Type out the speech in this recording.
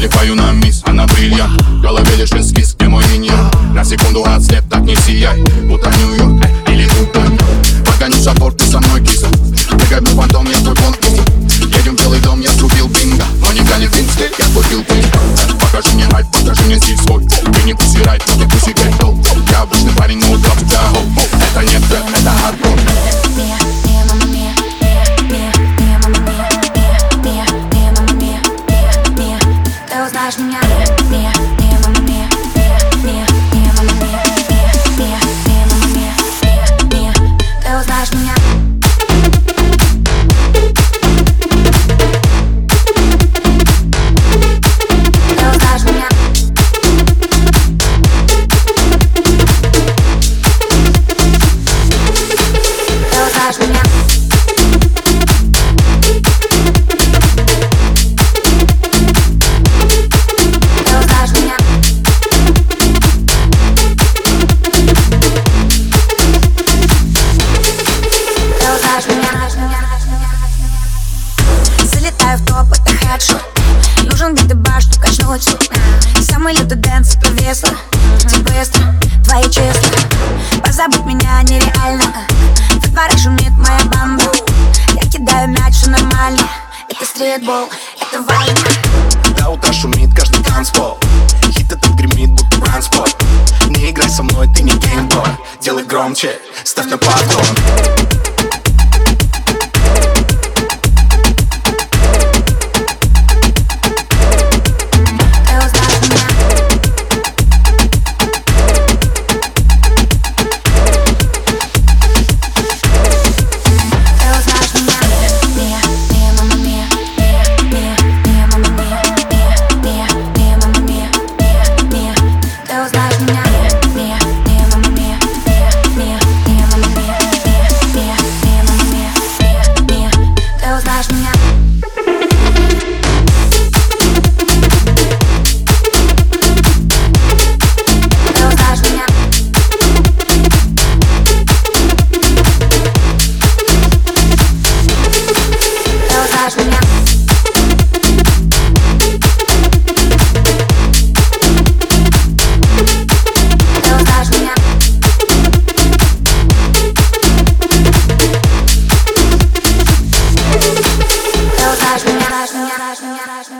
Налипаю на мисс, она бриллиант В голове лишь эскиз, где мой миньон На секунду отслеп, так не сияй Будто Нью-Йорк э, или Дубай. Погоню собор, Ты узнаешь Залетаю в топ, это хедшот. Нужен и баш, чтоб качнуть Самый лютый дэнс по весу Ты быстро, твои числа. Позабыть меня нереально. В дворе шумит моя банда. Я кидаю мяч, все нормально. Это стритбол, это война До утра шумит каждый танцпол. Хит этот гремит, будто бранспорт. Не играй со мной, ты не геймбой. Делай громче, ставь на подгон Ya, ya, ya, ya.